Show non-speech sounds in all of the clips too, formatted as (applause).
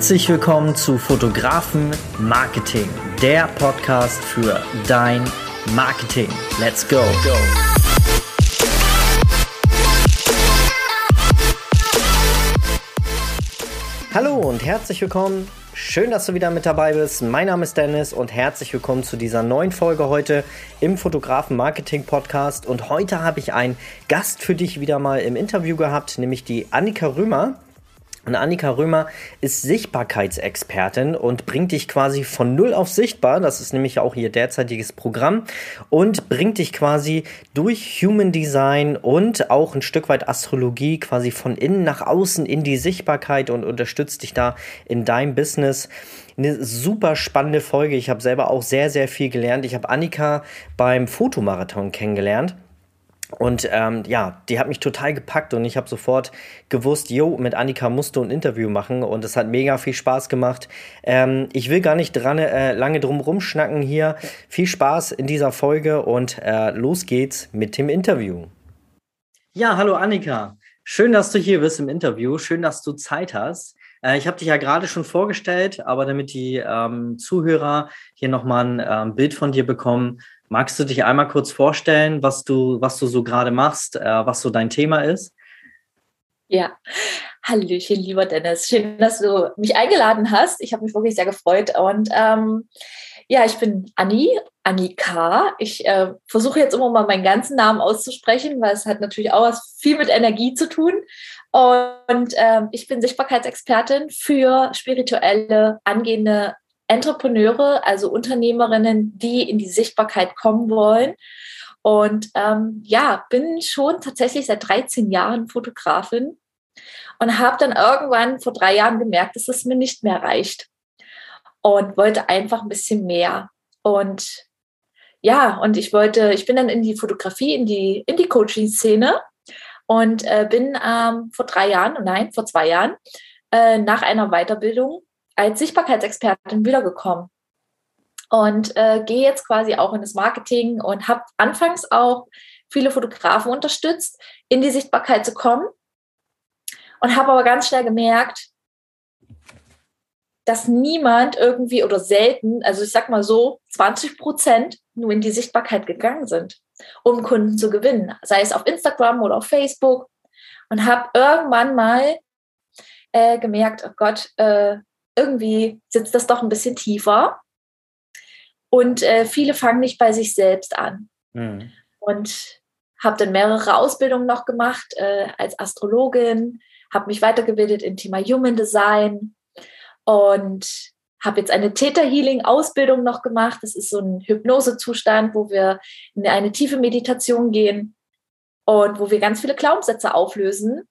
Herzlich willkommen zu Fotografen Marketing, der Podcast für dein Marketing. Let's go. Hallo und herzlich willkommen. Schön, dass du wieder mit dabei bist. Mein Name ist Dennis und herzlich willkommen zu dieser neuen Folge heute im Fotografen Marketing Podcast. Und heute habe ich einen Gast für dich wieder mal im Interview gehabt, nämlich die Annika Römer. Und Annika Römer ist Sichtbarkeitsexpertin und bringt dich quasi von null auf sichtbar. Das ist nämlich auch ihr derzeitiges Programm und bringt dich quasi durch Human Design und auch ein Stück weit Astrologie quasi von innen nach außen in die Sichtbarkeit und unterstützt dich da in deinem Business. Eine super spannende Folge. Ich habe selber auch sehr, sehr viel gelernt. Ich habe Annika beim Fotomarathon kennengelernt. Und ähm, ja, die hat mich total gepackt und ich habe sofort gewusst, jo, mit Annika musst du ein Interview machen und es hat mega viel Spaß gemacht. Ähm, ich will gar nicht dran, äh, lange drum rumschnacken hier. Viel Spaß in dieser Folge und äh, los geht's mit dem Interview. Ja, hallo Annika. Schön, dass du hier bist im Interview. Schön, dass du Zeit hast. Äh, ich habe dich ja gerade schon vorgestellt, aber damit die ähm, Zuhörer hier nochmal ein ähm, Bild von dir bekommen, Magst du dich einmal kurz vorstellen, was du, was du so gerade machst, äh, was so dein Thema ist? Ja, Hallöchen, lieber Dennis. Schön, dass du mich eingeladen hast. Ich habe mich wirklich sehr gefreut. Und ähm, ja, ich bin Anni, Annika. Ich äh, versuche jetzt immer mal meinen ganzen Namen auszusprechen, weil es hat natürlich auch was viel mit Energie zu tun. Und ähm, ich bin Sichtbarkeitsexpertin für spirituelle, angehende Entrepreneure, also Unternehmerinnen, die in die Sichtbarkeit kommen wollen. Und ähm, ja, bin schon tatsächlich seit 13 Jahren Fotografin und habe dann irgendwann vor drei Jahren gemerkt, dass es mir nicht mehr reicht und wollte einfach ein bisschen mehr. Und ja, und ich wollte, ich bin dann in die Fotografie, in die, in die Coaching-Szene und äh, bin ähm, vor drei Jahren, nein, vor zwei Jahren, äh, nach einer Weiterbildung als Sichtbarkeitsexpertin wiedergekommen. Und äh, gehe jetzt quasi auch in das Marketing und habe anfangs auch viele Fotografen unterstützt, in die Sichtbarkeit zu kommen. Und habe aber ganz schnell gemerkt, dass niemand irgendwie oder selten, also ich sag mal so, 20 Prozent nur in die Sichtbarkeit gegangen sind, um Kunden zu gewinnen, sei es auf Instagram oder auf Facebook. Und habe irgendwann mal äh, gemerkt, oh Gott, äh, irgendwie sitzt das doch ein bisschen tiefer. Und äh, viele fangen nicht bei sich selbst an. Mhm. Und habe dann mehrere Ausbildungen noch gemacht äh, als Astrologin, habe mich weitergebildet im Thema Human Design und habe jetzt eine Theta Healing Ausbildung noch gemacht. Das ist so ein Hypnosezustand, wo wir in eine tiefe Meditation gehen und wo wir ganz viele Glaubenssätze auflösen.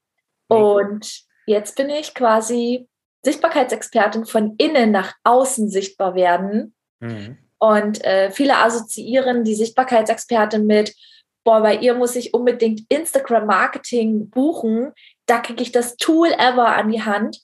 Mhm. Und jetzt bin ich quasi Sichtbarkeitsexpertin von innen nach außen sichtbar werden. Mhm. Und äh, viele assoziieren die Sichtbarkeitsexpertin mit, boah, bei ihr muss ich unbedingt Instagram-Marketing buchen. Da kriege ich das Tool ever an die Hand.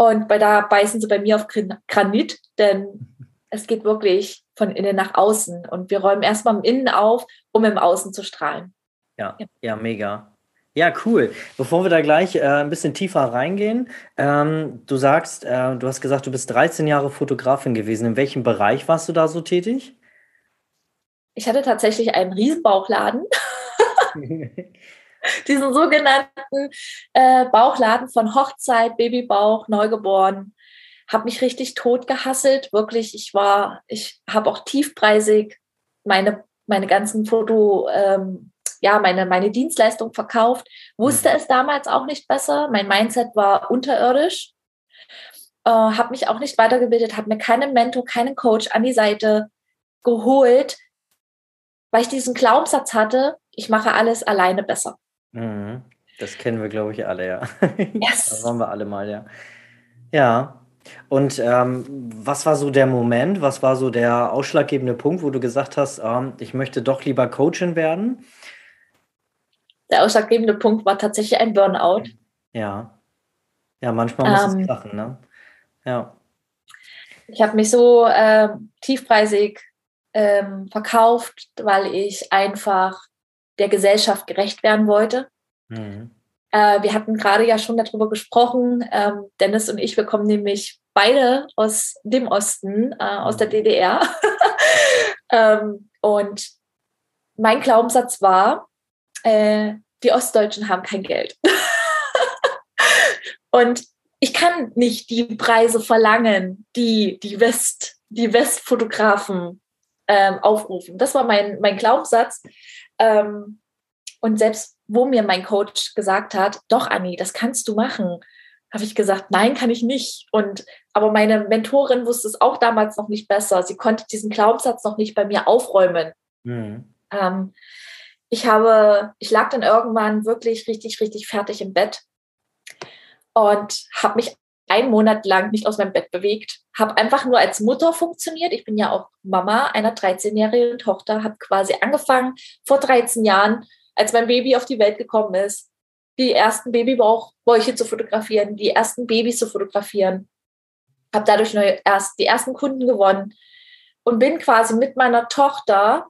Und bei da beißen sie bei mir auf Granit, denn es geht wirklich von innen nach außen. Und wir räumen erstmal im Innen auf, um im Außen zu strahlen. Ja, ja, ja mega. Ja, cool. Bevor wir da gleich äh, ein bisschen tiefer reingehen, ähm, du sagst, äh, du hast gesagt, du bist 13 Jahre Fotografin gewesen. In welchem Bereich warst du da so tätig? Ich hatte tatsächlich einen Riesenbauchladen. (laughs) (laughs) Diesen sogenannten äh, Bauchladen von Hochzeit, Babybauch, Neugeboren. Habe mich richtig tot gehasselt. Wirklich, ich war, ich habe auch tiefpreisig meine, meine ganzen Foto, ähm, ja, meine, meine Dienstleistung verkauft, wusste mhm. es damals auch nicht besser. Mein Mindset war unterirdisch, äh, habe mich auch nicht weitergebildet, habe mir keinen Mentor, keinen Coach an die Seite geholt, weil ich diesen Glaubenssatz hatte, ich mache alles alleine besser. Mhm. Das kennen wir, glaube ich, alle, ja. (laughs) Yes. das waren wir alle mal, ja. Ja. Und ähm, was war so der Moment, was war so der ausschlaggebende Punkt, wo du gesagt hast, ähm, ich möchte doch lieber Coachin werden? der ausschlaggebende Punkt war tatsächlich ein Burnout. Ja. Ja, manchmal muss ähm, es krachen, ne? Ja. Ich habe mich so äh, tiefpreisig ähm, verkauft, weil ich einfach der Gesellschaft gerecht werden wollte. Mhm. Äh, wir hatten gerade ja schon darüber gesprochen. Ähm, Dennis und ich, wir kommen nämlich beide aus dem Osten, äh, aus der DDR. (laughs) ähm, und mein Glaubenssatz war, äh, die Ostdeutschen haben kein Geld. (laughs) und ich kann nicht die Preise verlangen, die die West, die Westfotografen ähm, aufrufen. Das war mein, mein Glaubenssatz. Ähm, und selbst wo mir mein Coach gesagt hat, doch, Anni, das kannst du machen, habe ich gesagt, nein, kann ich nicht. Und aber meine Mentorin wusste es auch damals noch nicht besser. Sie konnte diesen Glaubenssatz noch nicht bei mir aufräumen. Mhm. Ähm, ich habe, ich lag dann irgendwann wirklich richtig, richtig fertig im Bett und habe mich einen Monat lang nicht aus meinem Bett bewegt, habe einfach nur als Mutter funktioniert. Ich bin ja auch Mama einer 13-jährigen Tochter, habe quasi angefangen vor 13 Jahren, als mein Baby auf die Welt gekommen ist, die ersten Babybauchbäuche zu fotografieren, die ersten Babys zu fotografieren. Habe dadurch neue, erst die ersten Kunden gewonnen und bin quasi mit meiner Tochter,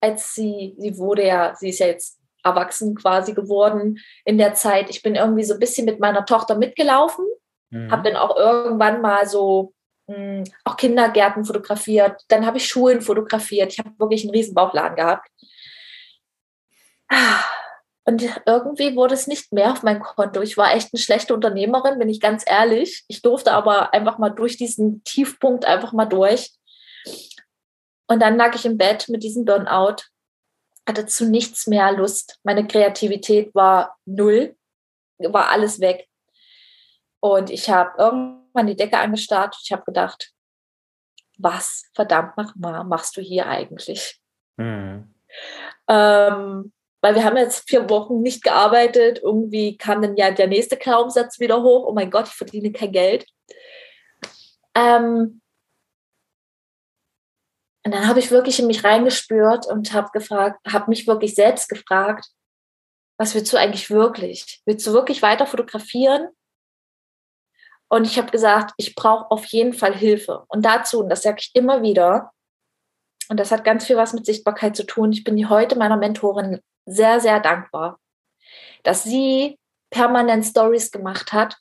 als sie, sie wurde ja, sie ist ja jetzt erwachsen quasi geworden in der Zeit. Ich bin irgendwie so ein bisschen mit meiner Tochter mitgelaufen, mhm. habe dann auch irgendwann mal so mh, hm, auch Kindergärten fotografiert. Dann habe ich Schulen fotografiert. Ich habe wirklich einen riesen Bauchladen gehabt. Und irgendwie wurde es nicht mehr auf mein Konto. Ich war echt eine schlechte Unternehmerin, bin ich ganz ehrlich. Ich durfte aber einfach mal durch diesen Tiefpunkt einfach mal durch. Und dann lag ich im Bett mit diesem Burnout hatte zu nichts mehr Lust. Meine Kreativität war null, war alles weg. Und ich habe irgendwann die Decke angestarrt. Ich habe gedacht, was verdammt mal machst du hier eigentlich? Mhm. Ähm, weil wir haben jetzt vier Wochen nicht gearbeitet. Irgendwie kam dann ja der nächste Glaubenssatz wieder hoch. Oh mein Gott, ich verdiene kein Geld. Ähm, und dann habe ich wirklich in mich reingespürt und habe gefragt, habe mich wirklich selbst gefragt, was willst du eigentlich wirklich? Willst du wirklich weiter fotografieren? Und ich habe gesagt, ich brauche auf jeden Fall Hilfe. Und dazu, und das sage ich immer wieder, und das hat ganz viel was mit Sichtbarkeit zu tun, ich bin heute meiner Mentorin sehr, sehr dankbar, dass sie permanent Stories gemacht hat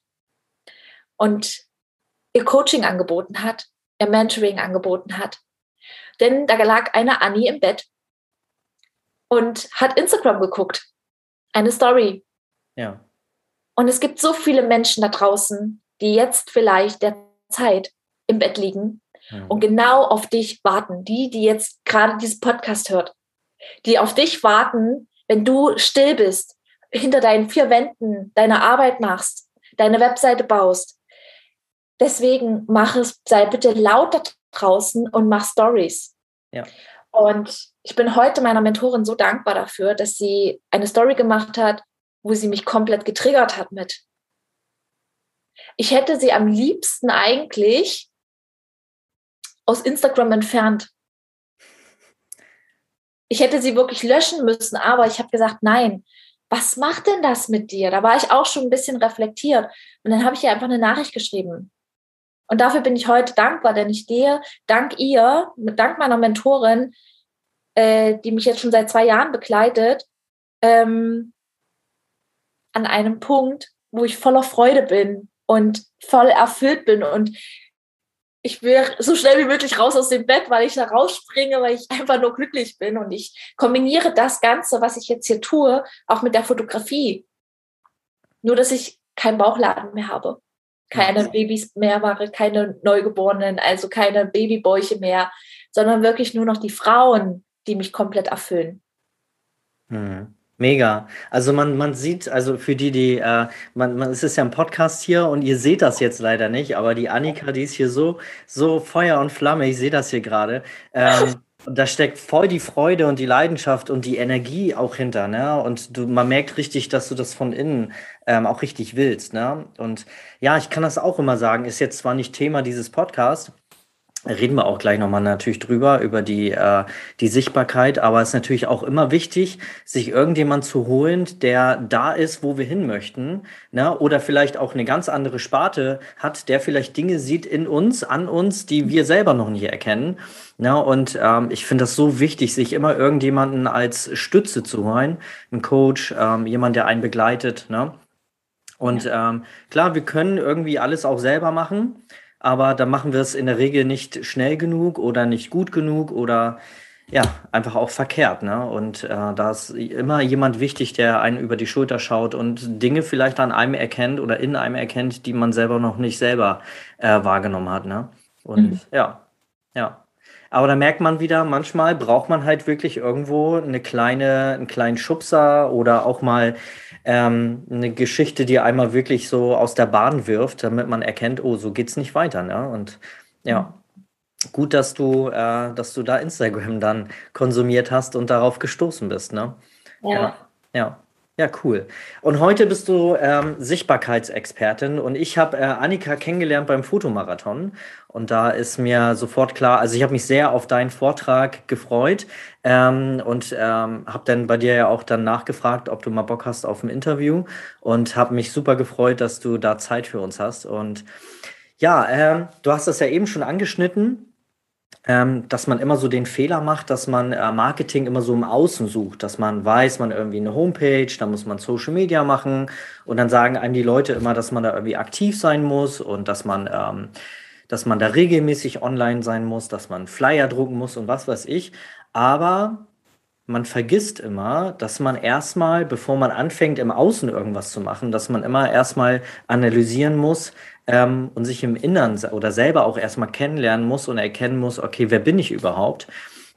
und ihr Coaching angeboten hat, ihr Mentoring angeboten hat denn da lag eine Annie im Bett und hat Instagram geguckt. Eine Story. Ja. Und es gibt so viele Menschen da draußen, die jetzt vielleicht der Zeit im Bett liegen mhm. und genau auf dich warten. Die, die jetzt gerade dieses Podcast hört, die auf dich warten, wenn du still bist, hinter deinen vier Wänden deine Arbeit machst, deine Webseite baust. Deswegen mach es, sei bitte lauter draußen und mach Stories. Ja. Und ich bin heute meiner Mentorin so dankbar dafür, dass sie eine Story gemacht hat, wo sie mich komplett getriggert hat mit. Ich hätte sie am liebsten eigentlich aus Instagram entfernt. Ich hätte sie wirklich löschen müssen, aber ich habe gesagt, nein, was macht denn das mit dir? Da war ich auch schon ein bisschen reflektiert. Und dann habe ich ihr einfach eine Nachricht geschrieben. Und dafür bin ich heute dankbar, denn ich stehe dank ihr, dank meiner Mentorin, äh, die mich jetzt schon seit zwei Jahren begleitet, ähm, an einem Punkt, wo ich voller Freude bin und voll erfüllt bin und ich will so schnell wie möglich raus aus dem Bett, weil ich da rausspringe, weil ich einfach nur glücklich bin. Und ich kombiniere das Ganze, was ich jetzt hier tue, auch mit der Fotografie. Nur, dass ich keinen Bauchladen mehr habe keine Babys mehr mache, keine Neugeborenen, also keine Babybäuche mehr, sondern wirklich nur noch die Frauen, die mich komplett erfüllen. Hm. Mega. Also man, man sieht, also für die, die, äh, man, man, es ist ja ein Podcast hier und ihr seht das jetzt leider nicht, aber die Annika, die ist hier so, so Feuer und Flamme, ich sehe das hier gerade. Ähm, da steckt voll die Freude und die Leidenschaft und die Energie auch hinter, ne? Und du, man merkt richtig, dass du das von innen ähm, auch richtig willst, ne? Und ja, ich kann das auch immer sagen, ist jetzt zwar nicht Thema dieses Podcasts, reden wir auch gleich nochmal natürlich drüber, über die, äh, die Sichtbarkeit. Aber es ist natürlich auch immer wichtig, sich irgendjemand zu holen, der da ist, wo wir hin möchten. Ne? Oder vielleicht auch eine ganz andere Sparte hat, der vielleicht Dinge sieht in uns, an uns, die wir selber noch nicht erkennen. Ne? Und ähm, ich finde das so wichtig, sich immer irgendjemanden als Stütze zu holen. Ein Coach, ähm, jemand, der einen begleitet. Ne? Und ja. ähm, klar, wir können irgendwie alles auch selber machen, aber da machen wir es in der Regel nicht schnell genug oder nicht gut genug oder ja, einfach auch verkehrt. Ne? Und äh, da ist immer jemand wichtig, der einen über die Schulter schaut und Dinge vielleicht an einem erkennt oder in einem erkennt, die man selber noch nicht selber äh, wahrgenommen hat. Ne? Und mhm. ja, ja. Aber da merkt man wieder, manchmal braucht man halt wirklich irgendwo eine kleine, einen kleinen Schubser oder auch mal ähm, eine Geschichte, die einmal wirklich so aus der Bahn wirft, damit man erkennt, oh, so geht's nicht weiter. Ne? Und ja, gut, dass du, äh, dass du da Instagram dann konsumiert hast und darauf gestoßen bist. Ne? Ja. ja. ja. Ja, cool. Und heute bist du ähm, Sichtbarkeitsexpertin und ich habe äh, Annika kennengelernt beim Fotomarathon und da ist mir sofort klar, also ich habe mich sehr auf deinen Vortrag gefreut ähm, und ähm, habe dann bei dir ja auch dann nachgefragt, ob du mal Bock hast auf ein Interview und habe mich super gefreut, dass du da Zeit für uns hast und ja, ähm, du hast das ja eben schon angeschnitten ähm, dass man immer so den Fehler macht, dass man äh, Marketing immer so im Außen sucht, dass man weiß, man irgendwie eine Homepage, da muss man Social Media machen und dann sagen einem die Leute immer, dass man da irgendwie aktiv sein muss und dass man, ähm, dass man da regelmäßig online sein muss, dass man Flyer drucken muss und was weiß ich. Aber man vergisst immer, dass man erstmal, bevor man anfängt, im Außen irgendwas zu machen, dass man immer erstmal analysieren muss, ähm, und sich im Innern oder selber auch erstmal kennenlernen muss und erkennen muss, okay, wer bin ich überhaupt?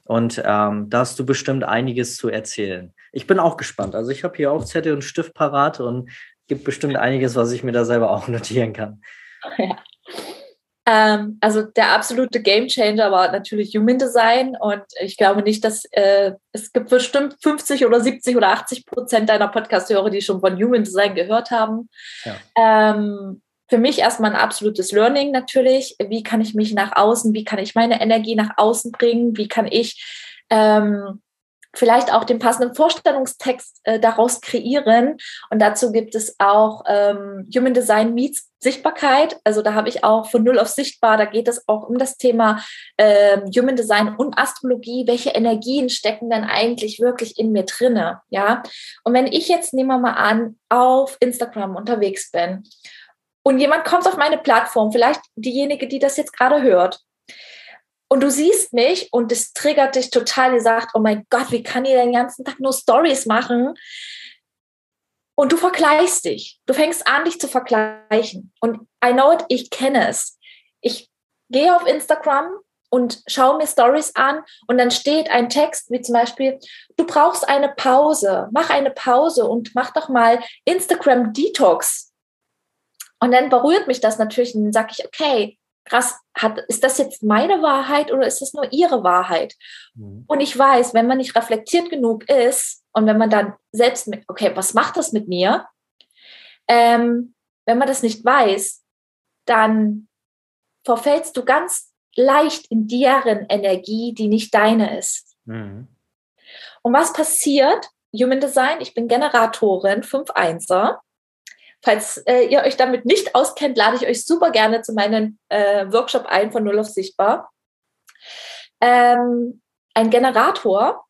Und ähm, da hast du bestimmt einiges zu erzählen. Ich bin auch gespannt. Also ich habe hier auch Zettel und Stift parat und gibt bestimmt einiges, was ich mir da selber auch (laughs) notieren kann. Ja. Ähm, also der absolute Gamechanger war natürlich Human Design und ich glaube nicht, dass äh, es gibt bestimmt 50 oder 70 oder 80 Prozent deiner Podcast-Hörer, die schon von Human Design gehört haben. Ja. Ähm, für mich erstmal ein absolutes Learning natürlich. Wie kann ich mich nach außen, wie kann ich meine Energie nach außen bringen, wie kann ich ähm, vielleicht auch den passenden Vorstellungstext äh, daraus kreieren. Und dazu gibt es auch ähm, Human Design Meets Sichtbarkeit. Also da habe ich auch von Null auf Sichtbar, da geht es auch um das Thema äh, Human Design und Astrologie. Welche Energien stecken denn eigentlich wirklich in mir drinne? Ja. Und wenn ich jetzt, nehmen wir mal an, auf Instagram unterwegs bin und jemand kommt auf meine Plattform, vielleicht diejenige, die das jetzt gerade hört, und du siehst mich und es triggert dich total, ihr sagt, oh mein Gott, wie kann ihr den ganzen Tag nur Stories machen? Und du vergleichst dich. Du fängst an, dich zu vergleichen. Und I know it, ich kenne es. Ich gehe auf Instagram und schaue mir Stories an und dann steht ein Text wie zum Beispiel, du brauchst eine Pause, mach eine Pause und mach doch mal Instagram Detox. Und dann berührt mich das natürlich und dann sage ich, okay, krass, hat, ist das jetzt meine Wahrheit oder ist das nur ihre Wahrheit? Mhm. Und ich weiß, wenn man nicht reflektiert genug ist und wenn man dann selbst mit, okay, was macht das mit mir? Ähm, wenn man das nicht weiß, dann verfällst du ganz leicht in deren Energie, die nicht deine ist. Mhm. Und was passiert? Human Design, ich bin Generatorin, 5-1er. Falls äh, ihr euch damit nicht auskennt, lade ich euch super gerne zu meinem äh, Workshop ein von Null auf Sichtbar. Ähm, ein Generator,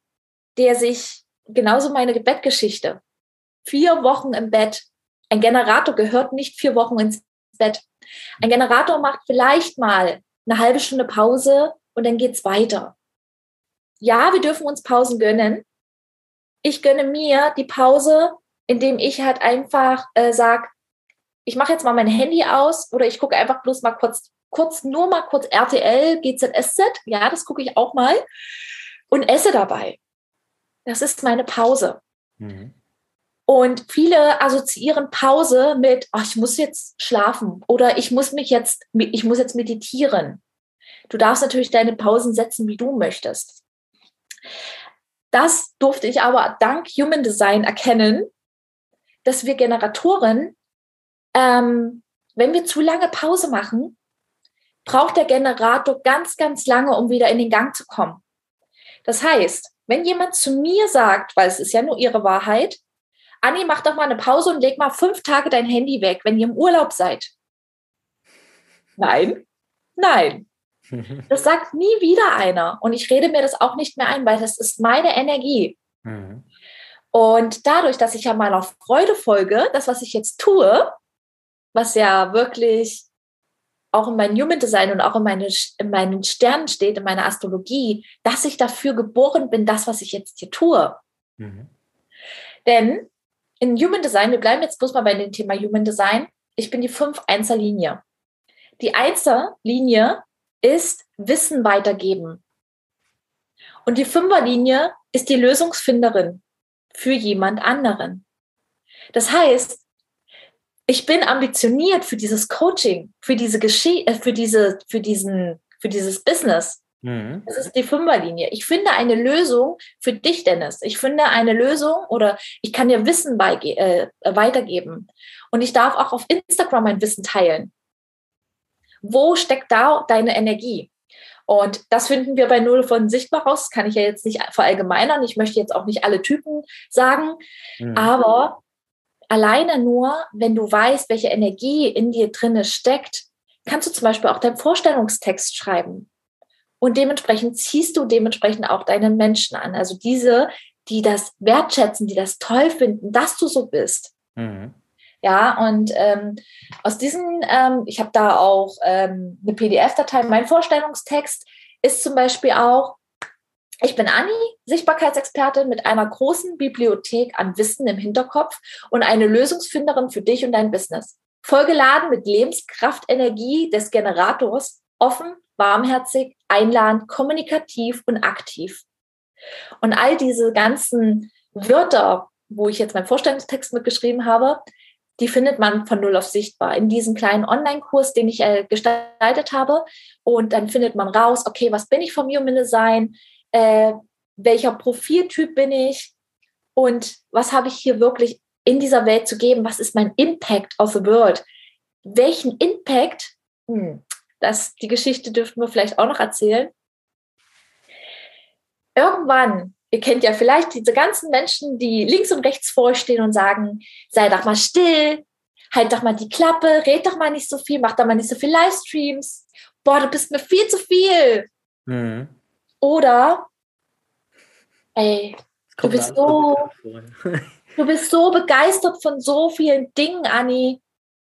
der sich genauso meine Bettgeschichte, vier Wochen im Bett. Ein Generator gehört nicht vier Wochen ins Bett. Ein Generator macht vielleicht mal eine halbe Stunde Pause und dann geht's weiter. Ja, wir dürfen uns Pausen gönnen. Ich gönne mir die Pause indem ich halt einfach äh, sage, ich mache jetzt mal mein Handy aus oder ich gucke einfach bloß mal kurz, kurz, nur mal kurz RTL, GZSZ, ja, das gucke ich auch mal und esse dabei. Das ist meine Pause. Mhm. Und viele assoziieren Pause mit, ach, ich muss jetzt schlafen oder ich muss mich jetzt, ich muss jetzt meditieren. Du darfst natürlich deine Pausen setzen, wie du möchtest. Das durfte ich aber dank Human Design erkennen, dass wir Generatoren, ähm, wenn wir zu lange Pause machen, braucht der Generator ganz, ganz lange, um wieder in den Gang zu kommen. Das heißt, wenn jemand zu mir sagt, weil es ist ja nur ihre Wahrheit, Anni, mach doch mal eine Pause und leg mal fünf Tage dein Handy weg, wenn ihr im Urlaub seid. Nein, nein. (laughs) Das sagt nie wieder einer. Und ich rede mir das auch nicht mehr ein, weil das ist meine Energie. Mhm. Und dadurch, dass ich ja meiner Freude folge, das, was ich jetzt tue, was ja wirklich auch in meinem Human Design und auch in, meine, in meinen Sternen steht, in meiner Astrologie, dass ich dafür geboren bin, das, was ich jetzt hier tue. Mhm. Denn in Human Design, wir bleiben jetzt bloß mal bei dem Thema Human Design, ich bin die 5-1er-Linie. Die Einser-Linie ist Wissen weitergeben. Und die Fünferlinie ist die Lösungsfinderin für jemand anderen. Das heißt, ich bin ambitioniert für dieses Coaching, für diese Geschichte, äh, für diese, für diesen, für dieses Business. Mhm. Das ist die Fünferlinie. Ich finde eine Lösung für dich, Dennis. Ich finde eine Lösung oder ich kann dir Wissen äh, weitergeben. Und ich darf auch auf Instagram mein Wissen teilen. Wo steckt da deine Energie? Und das finden wir bei Null von sichtbar raus. Das kann ich ja jetzt nicht verallgemeinern. Ich möchte jetzt auch nicht alle Typen sagen. Mhm. Aber alleine nur, wenn du weißt, welche Energie in dir drinne steckt, kannst du zum Beispiel auch deinen Vorstellungstext schreiben. Und dementsprechend ziehst du dementsprechend auch deinen Menschen an. Also diese, die das wertschätzen, die das toll finden, dass du so bist. Mhm. Ja, und ähm, aus diesen, ähm, ich habe da auch ähm, eine PDF-Datei, mein Vorstellungstext ist zum Beispiel auch, ich bin Anni, Sichtbarkeitsexpertin mit einer großen Bibliothek an Wissen im Hinterkopf und eine Lösungsfinderin für dich und dein Business. Vollgeladen mit Lebenskraft, Energie des Generators, offen, warmherzig, einladend, kommunikativ und aktiv. Und all diese ganzen Wörter, wo ich jetzt meinen Vorstellungstext mitgeschrieben habe, die findet man von Null auf sichtbar in diesem kleinen Online-Kurs, den ich äh, gestaltet habe. Und dann findet man raus, okay, was bin ich vom Human Design? äh, welcher Profiltyp bin ich und was habe ich hier wirklich in dieser Welt zu geben, was ist mein Impact of the World, welchen Impact, hm, das, die Geschichte dürften wir vielleicht auch noch erzählen. Irgendwann, ihr kennt ja vielleicht diese ganzen Menschen, die links und rechts vorstehen und sagen, sei doch mal still, halt doch mal die Klappe, red doch mal nicht so viel, mach doch mal nicht so viel Livestreams. Boah, du bist mir viel zu viel. Mhm. Oder, ey, du bist so, du bist so begeistert von so vielen Dingen, Anni.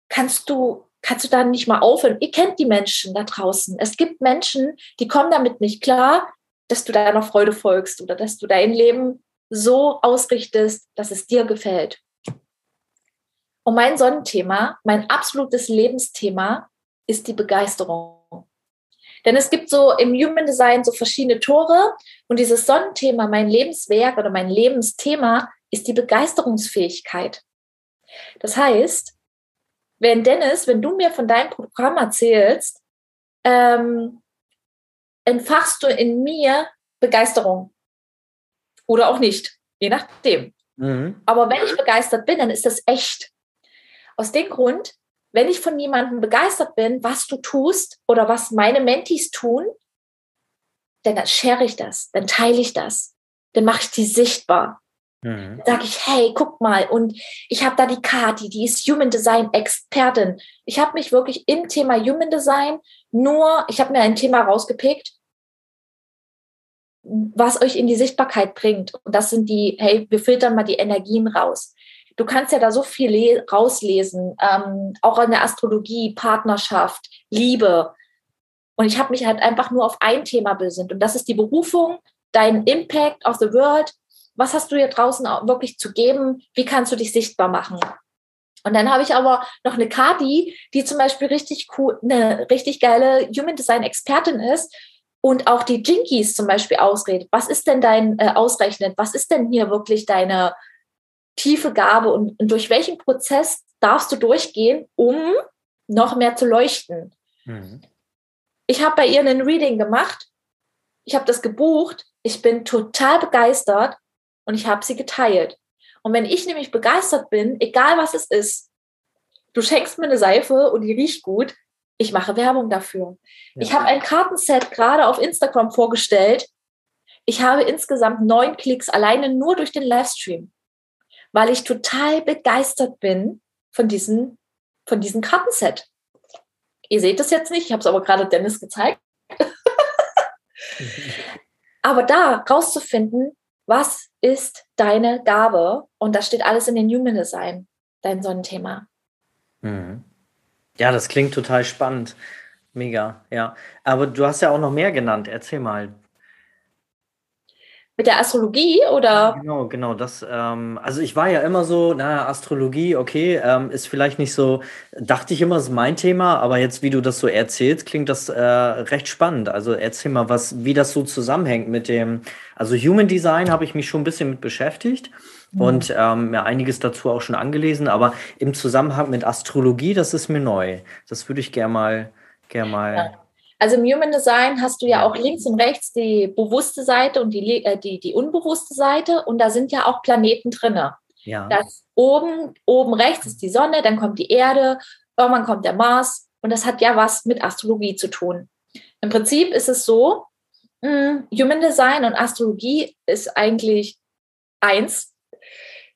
Kannst du, kannst du da nicht mal aufhören? Ihr kennt die Menschen da draußen. Es gibt Menschen, die kommen damit nicht klar, dass du deiner Freude folgst oder dass du dein Leben so ausrichtest, dass es dir gefällt. Und mein Sonnenthema, mein absolutes Lebensthema ist die Begeisterung. Denn es gibt so im Human Design so verschiedene Tore und dieses Sonnenthema, mein Lebenswerk oder mein Lebensthema ist die Begeisterungsfähigkeit. Das heißt, wenn Dennis, wenn du mir von deinem Programm erzählst, ähm, entfachst du in mir Begeisterung oder auch nicht, je nachdem. Mhm. Aber wenn ich begeistert bin, dann ist das echt. Aus dem Grund, wenn ich von jemandem begeistert bin, was du tust oder was meine Mentis tun, dann share ich das, dann teile ich das, dann mache ich die sichtbar. Mhm. Dann sage ich, hey, guck mal, und ich habe da die Kati, die ist Human Design Expertin. Ich habe mich wirklich im Thema Human Design nur, ich habe mir ein Thema rausgepickt, was euch in die Sichtbarkeit bringt. Und das sind die, hey, wir filtern mal die Energien raus du kannst ja da so viel rauslesen, ähm, auch in der Astrologie, Partnerschaft, Liebe. Und ich habe mich halt einfach nur auf ein Thema besinnt. Und das ist die Berufung, dein Impact of the World. Was hast du hier draußen wirklich zu geben? Wie kannst du dich sichtbar machen? Und dann habe ich aber noch eine Kati, die zum Beispiel richtig cool, eine richtig geile Human Design Expertin ist und auch die Jinkies zum Beispiel ausredet. Was ist denn dein äh, Ausrechnen? Was ist denn hier wirklich deine, tiefe Gabe und, und durch welchen Prozess darfst du durchgehen, um noch mehr zu leuchten. Mhm. Ich habe bei ihr einen Reading gemacht, ich habe das gebucht, ich bin total begeistert und ich habe sie geteilt. Und wenn ich nämlich begeistert bin, egal was es ist, du schenkst mir eine Seife und die riecht gut, ich mache Werbung dafür. Ja. Ich habe ein Kartenset gerade auf Instagram vorgestellt. Ich habe insgesamt neun Klicks alleine nur durch den Livestream weil ich total begeistert bin von diesem, von diesem Kartenset. Ihr seht das jetzt nicht, ich habe es aber gerade Dennis gezeigt. (laughs) aber da rauszufinden, was ist deine Gabe? Und das steht alles in den Human Design, dein Sonnenthema. Mhm. Ja, das klingt total spannend. Mega, ja. Aber du hast ja auch noch mehr genannt. Erzähl mal. Mit der Astrologie oder? Genau, genau. Das, ähm, also ich war ja immer so, na, Astrologie, okay, ähm, ist vielleicht nicht so, dachte ich immer, ist mein Thema, aber jetzt, wie du das so erzählst, klingt das äh, recht spannend. Also erzähl mal, was, wie das so zusammenhängt mit dem, also Human Design habe ich mich schon ein bisschen mit beschäftigt mhm. und ähm, mir einiges dazu auch schon angelesen, aber im Zusammenhang mit Astrologie, das ist mir neu. Das würde ich gerne mal, gern mal. Ja also im Human Design hast du ja auch links und rechts die bewusste Seite und die, äh, die, die unbewusste Seite und da sind ja auch Planeten drinne. Ja. Das oben, oben rechts ist die Sonne, dann kommt die Erde, irgendwann kommt der Mars und das hat ja was mit Astrologie zu tun. Im Prinzip ist es so, mh, hm, Human Design und Astrologie ist eigentlich eins.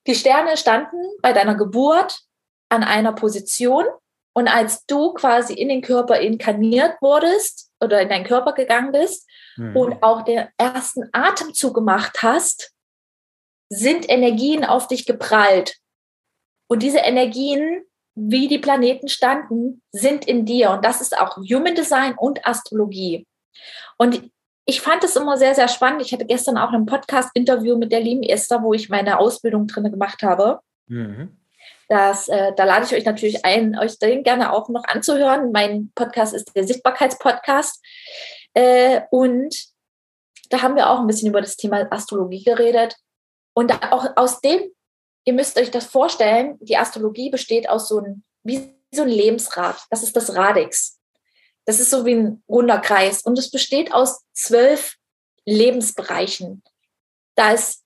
Die Sterne standen bei deiner Geburt an einer Position und als du quasi in den Körper inkarniert wurdest oder in deinen Körper gegangen bist mhm. und auch den ersten Atemzug gemacht hast, sind Energien auf dich geprallt. Und diese Energien, wie die Planeten standen, sind in dir. Und das ist auch Human Design und Astrologie. Und ich fand es immer sehr, sehr spannend. Ich hatte gestern auch ein Podcast-Interview mit der lieben Esther, wo ich meine Ausbildung drin gemacht habe. Mhm. Das, äh, da lade ich euch natürlich ein, euch den gerne auch noch anzuhören. Mein Podcast ist der Sichtbarkeitspodcast. Äh, und da haben wir auch ein bisschen über das Thema Astrologie geredet. Und auch aus dem, ihr müsst euch das vorstellen, die Astrologie besteht aus so einem, wie so ein Lebensrad. Das ist das Radix. Das ist so wie ein runder Kreis. Und es besteht aus zwölf Lebensbereichen. Da ist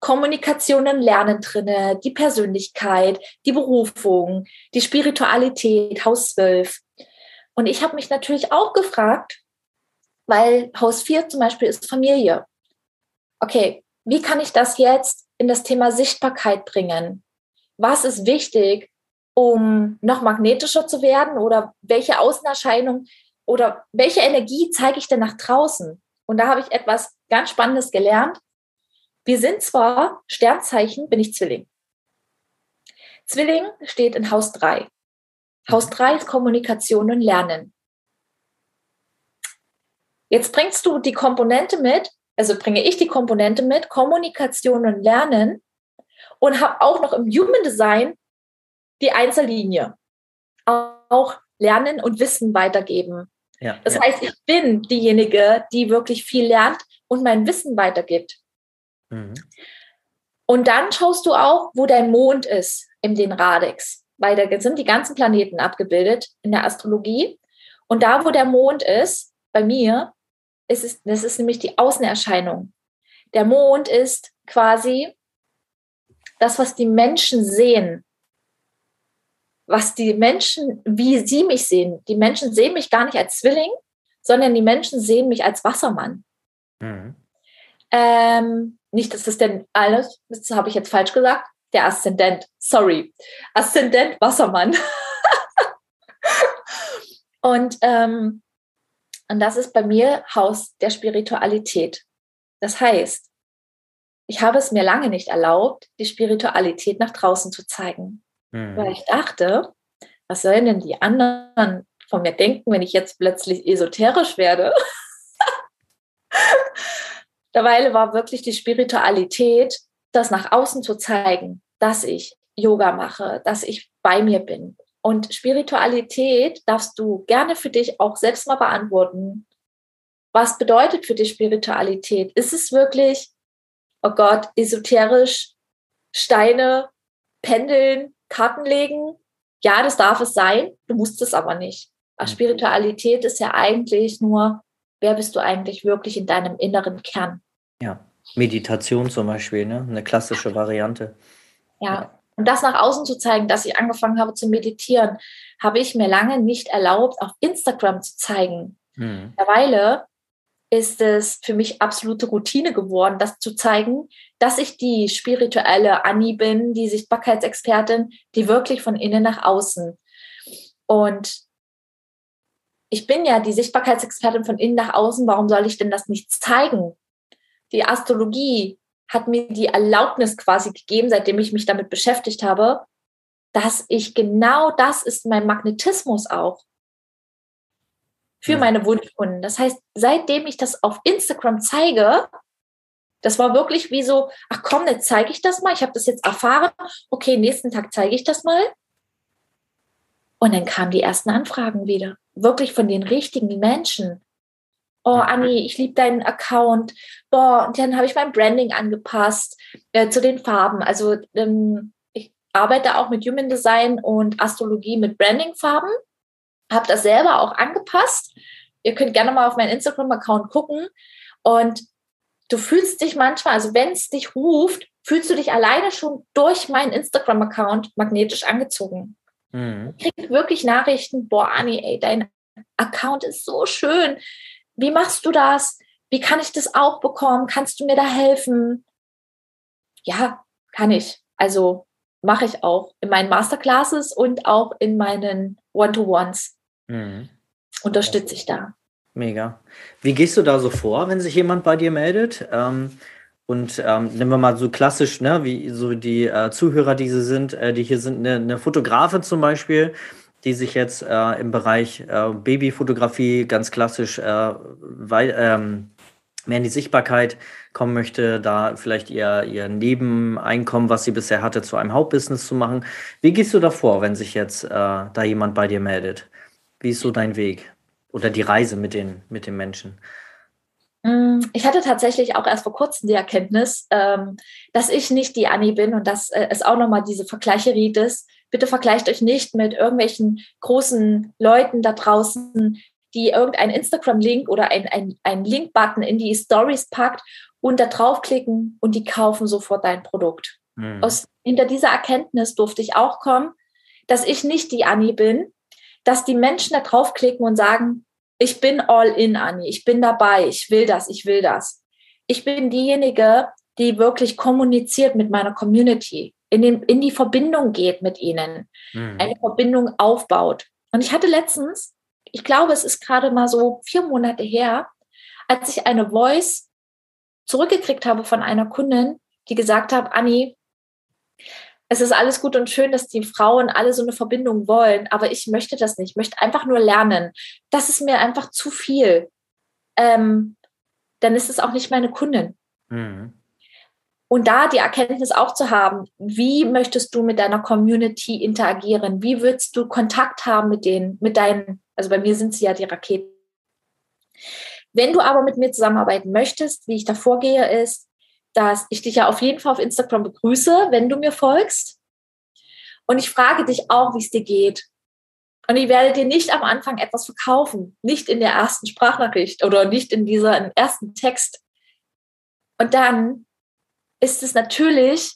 Kommunikation und Lernen drinne, die Persönlichkeit, die Berufung, die Spiritualität, Haus 12. Und ich habe mich natürlich auch gefragt, weil Haus 4 zum Beispiel ist Familie. Okay, wie kann ich das jetzt in das Thema Sichtbarkeit bringen? Was ist wichtig, um noch magnetischer zu werden oder welche Außenerscheinung oder welche Energie zeige ich denn nach draußen? Und da habe ich etwas ganz Spannendes gelernt. Wir sind zwar Sternzeichen, bin ich Zwilling. Zwilling steht in Haus 3. Haus 3 ist Kommunikation und Lernen. Jetzt bringst du die Komponente mit, also bringe ich die Komponente mit, Kommunikation und Lernen und habe auch noch im Human Design die Einzellinie. Auch Lernen und Wissen weitergeben. Ja, das ja. heißt, ich bin diejenige, die wirklich viel lernt und mein Wissen weitergibt. Mhm. Und dann schaust du auch, wo dein Mond ist in den Radix, weil da sind die ganzen Planeten abgebildet in der Astrologie. Und da, wo der Mond ist, bei mir, ist es, das ist nämlich die Außenerscheinung. Der Mond ist quasi das, was die Menschen sehen. Was die Menschen, wie sie mich sehen. Die Menschen sehen mich gar nicht als Zwilling, sondern die Menschen sehen mich als Wassermann. Mhm. Ähm, nicht, dass das denn alles, das habe ich jetzt falsch gesagt, der Aszendent, sorry, Aszendent Wassermann. (laughs) und, ähm, und das ist bei mir Haus der Spiritualität. Das heißt, ich habe es mir lange nicht erlaubt, die Spiritualität nach draußen zu zeigen. Mhm. Weil ich dachte, was sollen denn die anderen von mir denken, wenn ich jetzt plötzlich esoterisch werde? (laughs) Derweil war wirklich die Spiritualität, das nach außen zu zeigen, dass ich Yoga mache, dass ich bei mir bin. Und Spiritualität darfst du gerne für dich auch selbst mal beantworten. Was bedeutet für dich Spiritualität? Ist es wirklich, oh Gott, esoterisch, Steine, Pendeln, Karten legen? Ja, das darf es sein. Du musst es aber nicht. Aber mhm. Spiritualität ist ja eigentlich nur wer bist du eigentlich wirklich in deinem inneren Kern? Ja, Meditation zum Beispiel, ne? eine klassische Variante. Ja. Und das nach außen zu zeigen, dass ich angefangen habe zu meditieren, habe ich mir lange nicht erlaubt, auf Instagram zu zeigen. Mhm. Mittlerweile ist es für mich absolute Routine geworden, das zu zeigen, dass ich die spirituelle Annie bin, die Sichtbarkeitsexpertin, die wirklich von innen nach außen. Und ich bin ja die Sichtbarkeitsexpertin von innen nach außen, warum soll ich denn das nicht zeigen? Die Astrologie hat mir die Erlaubnis quasi gegeben, seitdem ich mich damit beschäftigt habe, dass ich genau das ist mein Magnetismus auch für meine Wunschkunden. Das heißt, seitdem ich das auf Instagram zeige, das war wirklich wie so, ach komm, jetzt zeige ich das mal. Ich habe das jetzt erfahren. Okay, nächsten Tag zeige ich das mal. Und dann kamen die ersten Anfragen wieder. Wirklich von den richtigen Menschen. Oh, mhm. Anni, ich liebe deinen Account. Boah, und dann habe ich mein Branding angepasst äh, zu den Farben. Also ähm, ich arbeite auch mit Human Design und Astrologie mit Branding-Farben. Habe das selber auch angepasst. Ihr könnt gerne mal auf meinen Instagram-Account gucken. Und du fühlst dich manchmal, also wenn es dich ruft, fühlst du dich alleine schon durch meinen Instagram-Account magnetisch angezogen. Mhm. Ich kriege wirklich Nachrichten, boah, Anni, ey, dein Account ist so schön. Wie machst du das? Wie kann ich das auch bekommen? Kannst du mir da helfen? Ja, kann ich. Also mache ich auch in meinen Masterclasses und auch in meinen One-to-Ones. Mhm. Unterstütze ich da. Mega. Wie gehst du da so vor, wenn sich jemand bei dir meldet? Ähm, und ähm, nehmen wir mal so klassisch, ne, wie so die äh, Zuhörer, die sie sind, äh, die hier sind, eine, eine Fotografin zum Beispiel, die sich jetzt äh, im Bereich äh, Babyfotografie ganz klassisch äh, weil, ähm, mehr in die Sichtbarkeit kommen möchte, da vielleicht ihr, ihr Nebeneinkommen, was sie bisher hatte, zu einem Hauptbusiness zu machen. Wie gehst du da vor, wenn sich jetzt äh, da jemand bei dir meldet? Wie ist so dein Weg? oder die Reise mit den, mit den Menschen? Mm, ich hatte tatsächlich auch erst vor kurzem die Erkenntnis, ähm, dass ich nicht die Annie bin und dass äh, es auch nochmal diese Vergleiche ist. Bitte vergleicht euch nicht mit irgendwelchen großen Leuten da draußen, die irgendeinen Instagram-Link oder einen ein Link-Button in die Stories packt und da draufklicken und die kaufen sofort dein Produkt. Mhm. Aus, hinter dieser Erkenntnis durfte ich auch kommen, dass ich nicht die Annie bin, dass die Menschen da draufklicken und sagen, ich bin all in, Anni, ich bin dabei, ich will das, ich will das. Ich bin diejenige, die wirklich kommuniziert mit meiner Community, in, den, in die Verbindung geht mit ihnen, mhm. eine Verbindung aufbaut. Und ich hatte letztens, ich glaube, es ist gerade mal so vier Monate her, als ich eine Voice zurückgekriegt habe von einer Kundin, die gesagt hat, Anni, es ist alles gut und schön, dass die Frauen alle so eine Verbindung wollen, aber ich möchte das nicht. Ich möchte einfach nur lernen. Das ist mir einfach zu viel. Ähm, dann ist es auch nicht meine Kundin. Mhm. Und da die Erkenntnis auch zu haben, wie möchtest du mit deiner Community interagieren? Wie willst du Kontakt haben mit denen, mit deinen, also bei mir sind sie ja die Raketen. Wenn du aber mit mir zusammenarbeiten möchtest, wie ich da vorgehe, ist, dass ich dich ja auf jeden Fall auf Instagram begrüße, wenn du mir folgst. Und ich frage dich auch, wie es dir geht. Und ich werde dir nicht am Anfang etwas verkaufen, nicht in der ersten Sprachnachricht oder nicht in dieser ersten Text. Und dann ist es natürlich,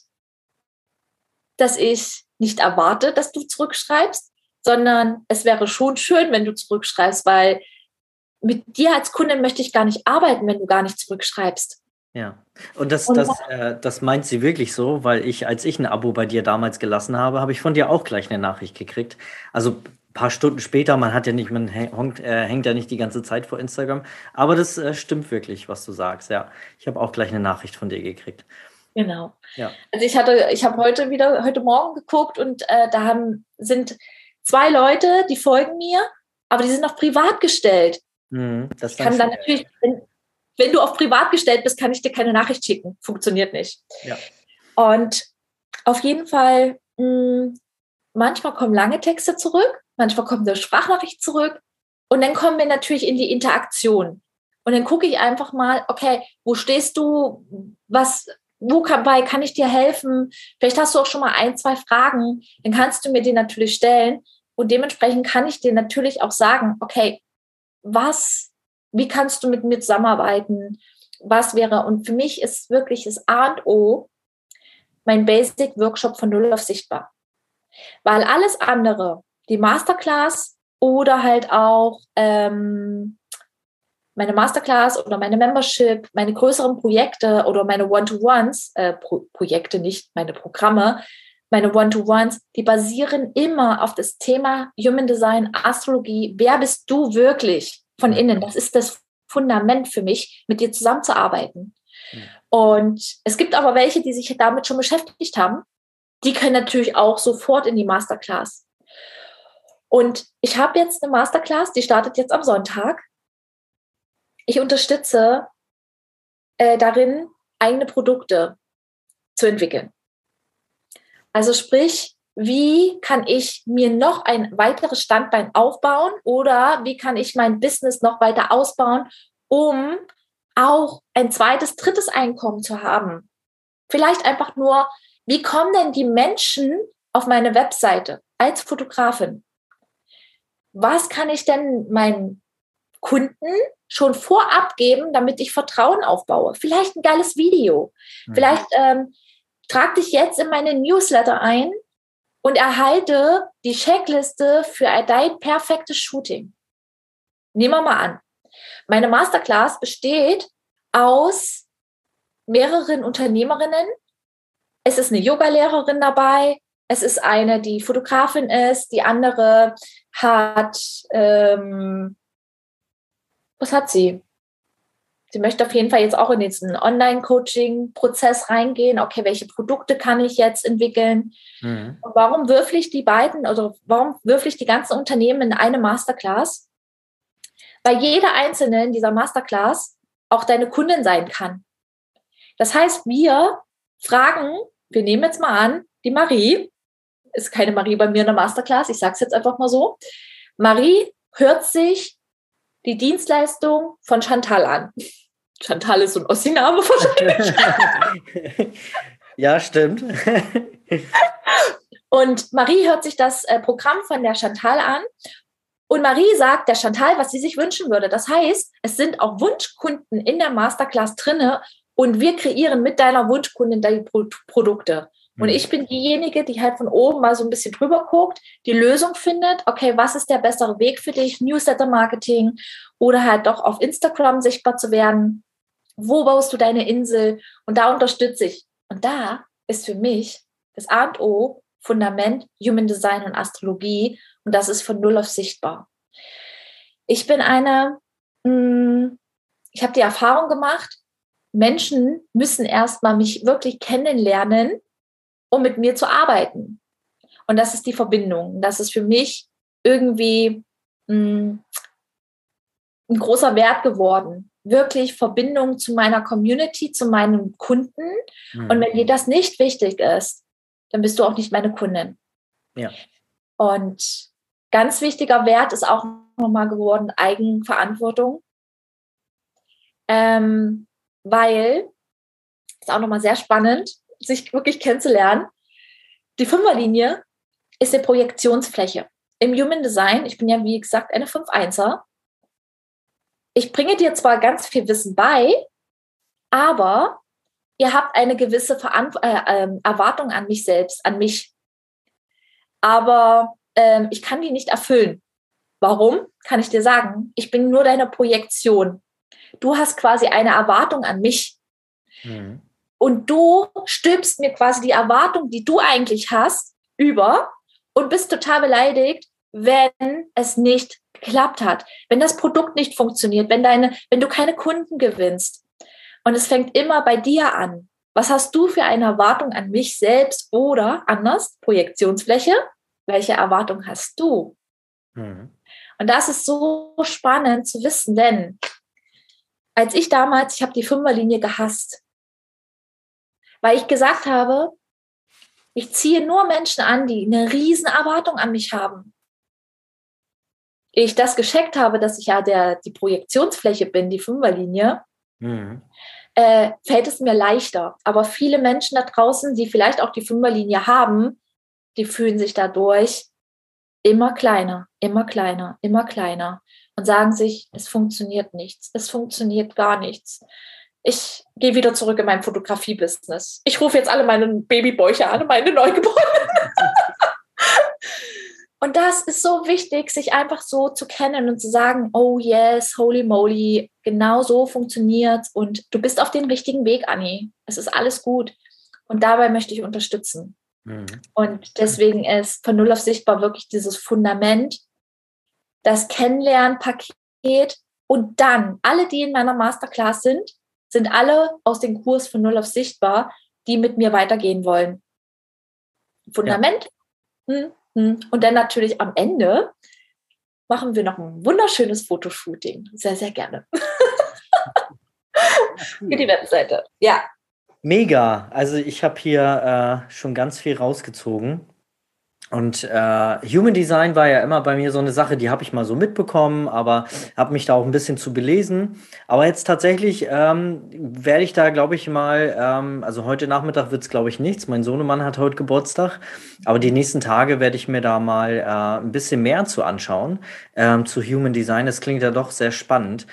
dass ich nicht erwarte, dass du zurückschreibst, sondern es wäre schon schön, wenn du zurückschreibst, weil mit dir als Kundin möchte ich gar nicht arbeiten, wenn du gar nicht zurückschreibst. Ja, und das, das, äh, das meint sie wirklich so, weil ich, als ich ein Abo bei dir damals gelassen habe, habe ich von dir auch gleich eine Nachricht gekriegt. Also ein paar Stunden später, man hat ja nicht, man hängt, äh, hängt ja nicht die ganze Zeit vor Instagram. Aber das äh, stimmt wirklich, was du sagst. Ja, ich habe auch gleich eine Nachricht von dir gekriegt. Genau. Ja. Also ich hatte, ich habe heute wieder, heute Morgen geguckt und äh, da haben, sind zwei Leute, die folgen mir, aber die sind noch privat gestellt. Mhm, das ich kann dann natürlich, wenn, wenn du auf privat gestellt bist, kann ich dir keine Nachricht schicken. Funktioniert nicht. Ja. Und auf jeden Fall, mh, hm, manchmal kommen lange Texte zurück, manchmal kommt eine Sprachnachricht zurück und dann kommen wir natürlich in die Interaktion. Und dann gucke ich einfach mal, okay, wo stehst du? Was, wo kann, bei kann ich dir helfen? Vielleicht hast du auch schon mal ein, zwei Fragen. Dann kannst du mir die natürlich stellen. Und dementsprechend kann ich dir natürlich auch sagen, okay, was wie kannst du mit mir zusammenarbeiten? Was wäre, und für mich ist wirklich das A und O mein Basic Workshop von Null auf Sichtbar. Weil alles andere, die Masterclass oder halt auch ähm, meine Masterclass oder meine Membership, meine größeren Projekte oder meine One-to-Ones, äh, Pro Projekte nicht, meine Programme, meine One-to-Ones, die basieren immer auf das Thema Human Design, Astrologie. Wer bist du wirklich? Von innen. Das ist das Fundament für mich, mit dir zusammenzuarbeiten. Mhm. Und es gibt aber welche, die sich damit schon beschäftigt haben die können natürlich auch sofort in die Masterclass. Und ich habe jetzt eine Masterclass, die startet jetzt am Sonntag. Ich unterstütze äh, darin, eigene Produkte zu entwickeln. Also sprich, wie kann ich mir noch ein weiteres Standbein aufbauen oder wie kann ich mein Business noch weiter ausbauen, um auch ein zweites, drittes Einkommen zu haben. Vielleicht einfach nur, wie kommen denn die Menschen auf meine Webseite als Fotografin? Was kann ich denn meinen Kunden schon vorab geben, damit ich Vertrauen aufbaue? Vielleicht ein geiles Video. Mhm. Vielleicht ähm, trag dich jetzt in meine Newsletter ein und erhalte die Checkliste für dein perfektes Shooting. Nehmen wir mal an. Meine Masterclass besteht aus mehreren Unternehmerinnen. Es ist eine Yogalehrerin dabei. Es ist eine, die Fotografin ist. Die andere hat, ähm, was hat sie? Sie möchte auf jeden Fall jetzt auch in diesen Online-Coaching-Prozess reingehen. Okay, welche Produkte kann ich jetzt entwickeln? Mhm. Und warum würfel ich die beiden, also warum würfel ich die ganzen Unternehmen in eine Masterclass? Weil jeder einzelne in dieser Masterclass auch deine Kundin sein kann. Das heißt, wir fragen, wir nehmen jetzt mal an, die Marie, ist keine Marie bei mir in der Masterclass, ich sage es jetzt einfach mal so. Marie hört sich die Dienstleistung von Chantal an. Chantal ist so ein Ossi-Name wahrscheinlich. (laughs) ja, stimmt. und Marie hört sich das äh, Programm von der Chantal an und Marie sagt der Chantal, was sie sich wünschen würde. Das heißt, es sind auch Wunschkunden in der Masterclass drinne und wir kreieren mit deiner Wunschkundin die Pro Produkte. Und mhm. ich bin diejenige, die halt von oben mal so ein bisschen drüber guckt, die Lösung findet, okay, was ist der bessere Weg für dich, Newsletter-Marketing oder halt doch auf Instagram sichtbar zu werden wo baust du deine Insel? Und da unterstütze ich. Und da ist für mich das A und O Fundament Human Design und Astrologie. Und das ist von Null auf sichtbar. Ich bin eine, hm, ich habe die Erfahrung gemacht, Menschen müssen erstmal mich wirklich kennenlernen, um mit mir zu arbeiten. Und das ist die Verbindung. Das ist für mich irgendwie mh, hm, ein großer Wert geworden wirklich Verbindung zu meiner Community, zu meinen Kunden. Mhm. Und wenn dir das nicht wichtig ist, dann bist du auch nicht meine Kundin. Ja. Und ganz wichtiger Wert ist auch nochmal geworden Eigenverantwortung. Ähm, weil, ist auch nochmal sehr spannend, sich wirklich kennenzulernen. Die Fünferlinie ist die Projektionsfläche. Im Human Design, ich bin ja wie gesagt eine 5-1er, ich bringe dir zwar ganz viel Wissen bei, aber ihr habt eine gewisse Verant äh, äh, Erwartung an mich selbst, an mich. Aber äh, ich kann die nicht erfüllen. Warum? Kann ich dir sagen. Ich bin nur deine Projektion. Du hast quasi eine Erwartung an mich. Mhm. Und du stülpst mir quasi die Erwartung, die du eigentlich hast, über und bist total beleidigt, wenn es nicht geklappt hat, wenn das Produkt nicht funktioniert, wenn deine, wenn du keine Kunden gewinnst. Und es fängt immer bei dir an. Was hast du für eine Erwartung an mich selbst oder anders, Projektionsfläche? Welche Erwartung hast du? Mhm. Und das ist so spannend zu wissen, denn als ich damals, ich habe die Fünferlinie gehasst, weil ich gesagt habe, ich ziehe nur Menschen an, die eine riesen Erwartung an mich haben ich das gescheckt habe, dass ich ja der, die Projektionsfläche bin, die Fünferlinie, mhm. äh, fällt es mir leichter. Aber viele Menschen da draußen, die vielleicht auch die Fünferlinie haben, die fühlen sich dadurch immer kleiner, immer kleiner, immer kleiner und sagen sich, es funktioniert nichts, es funktioniert gar nichts. Ich gehe wieder zurück in mein Fotografie-Business. Ich rufe jetzt alle meine Babybäuche an, meine Neugeborenen. (laughs) Und das ist so wichtig, sich einfach so zu kennen und zu sagen, oh yes, holy moly, genau so funktioniert und du bist auf dem richtigen Weg, Anni. Es ist alles gut. Und dabei möchte ich unterstützen. Mhm. Und deswegen ist von Null auf Sichtbar wirklich dieses Fundament, das Kennenlernpaket und dann alle, die in meiner Masterclass sind, sind alle aus dem Kurs von Null auf Sichtbar, die mit mir weitergehen wollen. Fundament. Ja. Hm. Und dann natürlich am Ende machen wir noch ein wunderschönes Fotoshooting. Sehr, sehr gerne. (laughs) Für die Webseite. Ja. Mega. Also ich habe hier äh, schon ganz viel rausgezogen. Und äh, Human Design war ja immer bei mir so eine Sache, die habe ich mal so mitbekommen, aber habe mich da auch ein bisschen zu belesen. Aber jetzt tatsächlich ähm, werde ich da, glaube ich, mal, ähm, also heute Nachmittag wird es, glaube ich, nichts. Mein Sohnemann hat heute Geburtstag, aber die nächsten Tage werde ich mir da mal äh, ein bisschen mehr zu anschauen ähm, zu Human Design. Das klingt ja doch sehr spannend.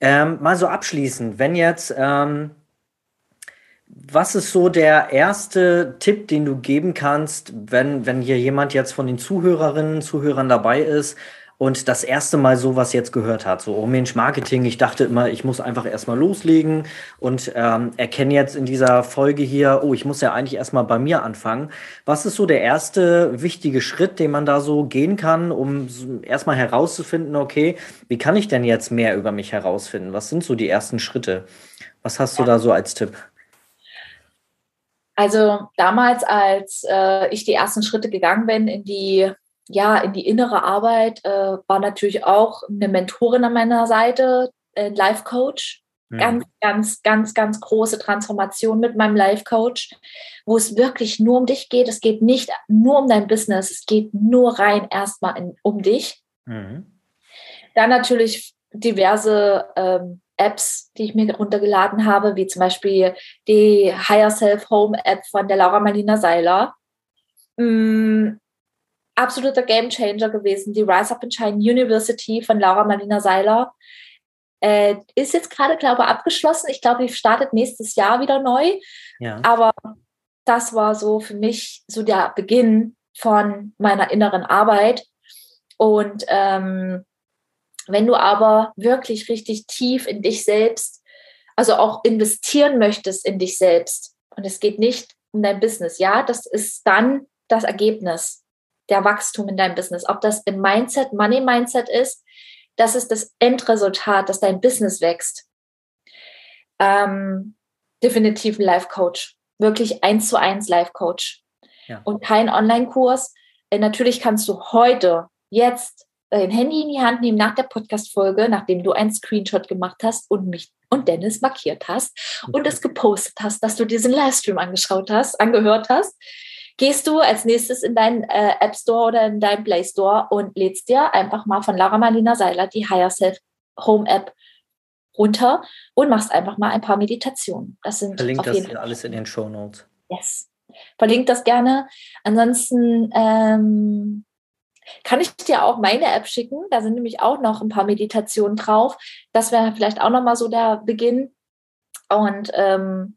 Ähm, mal so abschließend, wenn jetzt ähm, was ist so der erste Tipp, den du geben kannst, wenn, wenn hier jemand jetzt von den Zuhörerinnen, Zuhörern dabei ist und das erste Mal sowas jetzt gehört hat? So, oh Mensch, Marketing, ich dachte immer, ich muss einfach erstmal loslegen und ähm, erkenne jetzt in dieser Folge hier, oh, ich muss ja eigentlich erstmal bei mir anfangen. Was ist so der erste wichtige Schritt, den man da so gehen kann, um erstmal herauszufinden, okay, wie kann ich denn jetzt mehr über mich herausfinden? Was sind so die ersten Schritte? Was hast du da so als Tipp? Also damals, als äh, ich die ersten Schritte gegangen bin in die, ja, in die innere Arbeit, äh, war natürlich auch eine Mentorin an meiner Seite, ein Life Coach. Mhm. Ganz, ganz, ganz, ganz große Transformation mit meinem Life Coach, wo es wirklich nur um dich geht. Es geht nicht nur um dein Business, es geht nur rein erstmal in, um dich. Mhm. Dann natürlich diverse ähm, Apps, die ich mir runtergeladen habe, wie zum Beispiel die Higher Self Home App von der Laura Marlina Seiler. Mm, absoluter Game Changer gewesen. Die Rise Up and Shine University von Laura Marlina Seiler. Äh, ist jetzt gerade, glaube ich, abgeschlossen. Ich glaube, die startet nächstes Jahr wieder neu. Ja. Aber das war so für mich so der Beginn von meiner inneren Arbeit. Und ähm, wenn du aber wirklich richtig tief in dich selbst, also auch investieren möchtest in dich selbst, und es geht nicht um dein Business, ja, das ist dann das Ergebnis, der Wachstum in deinem Business. Ob das im Mindset, Money Mindset ist, das ist das Endresultat, dass dein Business wächst. Ähm, definitiv ein Life Coach, wirklich eins zu eins Life Coach ja. und kein Online-Kurs. Äh, natürlich kannst du heute, jetzt dein Handy in die Hand nehmen nach der Podcast-Folge, nachdem du einen Screenshot gemacht hast und mich und Dennis markiert hast und es gepostet hast, dass du diesen Livestream angeschaut hast, angehört hast, gehst du als nächstes in deinen äh, App Store oder in deinen Play Store und lädst dir einfach mal von Lara Marlina Seiler die Higher Self Home App runter und machst einfach mal ein paar Meditationen. Das sind Verlinkt das alles in den Show Notes. Yes. Verlinkt das gerne. Ansonsten ähm, kann ich dir auch meine App schicken? Da sind nämlich auch noch ein paar Meditationen drauf. Das wäre vielleicht auch nochmal so der Beginn. Und ähm,